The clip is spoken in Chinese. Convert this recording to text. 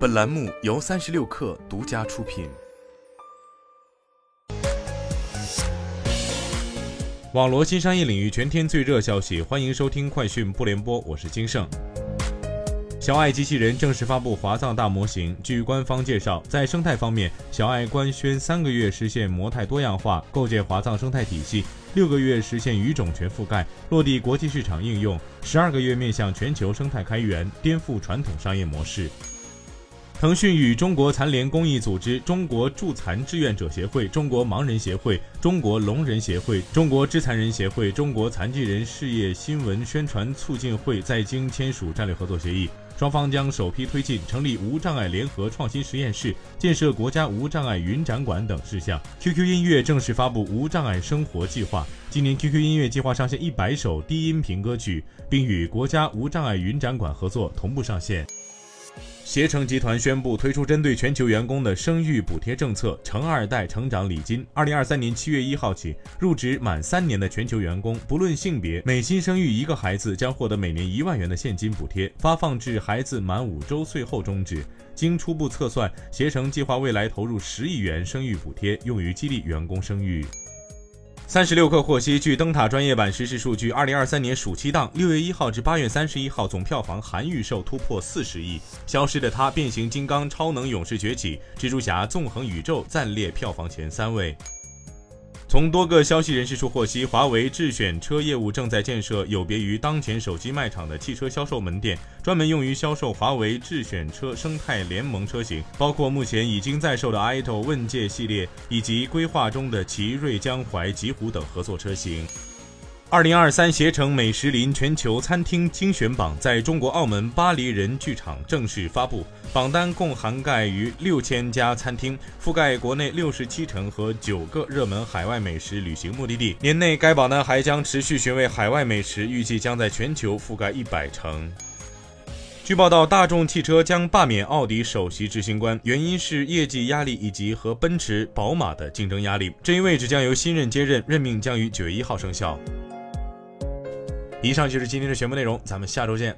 本栏目由三十六氪独家出品。网罗新商业领域全天最热消息，欢迎收听快讯不联播，我是金盛。小爱机器人正式发布华藏大模型。据官方介绍，在生态方面，小爱官宣三个月实现模态多样化，构建华藏生态体系；六个月实现语种全覆盖，落地国际市场应用；十二个月面向全球生态开源，颠覆传统商业模式。腾讯与中国残联公益组织、中国助残志愿者协会、中国盲人协会、中国聋人协会、中国肢残人协会、中国残疾人事业新闻宣传促进会在京签署战略合作协议，双方将首批推进成立无障碍联合创新实验室、建设国家无障碍云展馆等事项。QQ 音乐正式发布无障碍生活计划，今年 QQ 音乐计划上线一百首低音频歌曲，并与国家无障碍云展馆合作同步上线。携程集团宣布推出针对全球员工的生育补贴政策“成二代成长礼金”。二零二三年七月一号起，入职满三年的全球员工，不论性别，每新生育一个孩子将获得每年一万元的现金补贴，发放至孩子满五周岁后终止。经初步测算，携程计划未来投入十亿元生育补贴，用于激励员工生育。三十六氪获悉，据灯塔专业版实时数据，二零二三年暑期档六月一号至八月三十一号总票房含预售突破四十亿，《消失的他》、《变形金刚：超能勇士崛起》、《蜘蛛侠：纵横宇宙》暂列票房前三位。从多个消息人士处获悉，华为智选车业务正在建设有别于当前手机卖场的汽车销售门店，专门用于销售华为智选车生态联盟车型，包括目前已经在售的 ito 问界系列以及规划中的奇瑞、江淮、极狐等合作车型。二零二三携程美食林全球餐厅精选榜在中国澳门巴黎人剧场正式发布，榜单共涵盖逾六千家餐厅，覆盖国内六十七城和九个热门海外美食旅行目的地。年内该榜单还将持续寻味海外美食，预计将在全球覆盖一百城。据报道，大众汽车将罢免奥迪首席执行官，原因是业绩压力以及和奔驰、宝马的竞争压力。这一位置将由新任接任，任命将于九月一号生效。以上就是今天的全部内容，咱们下周见。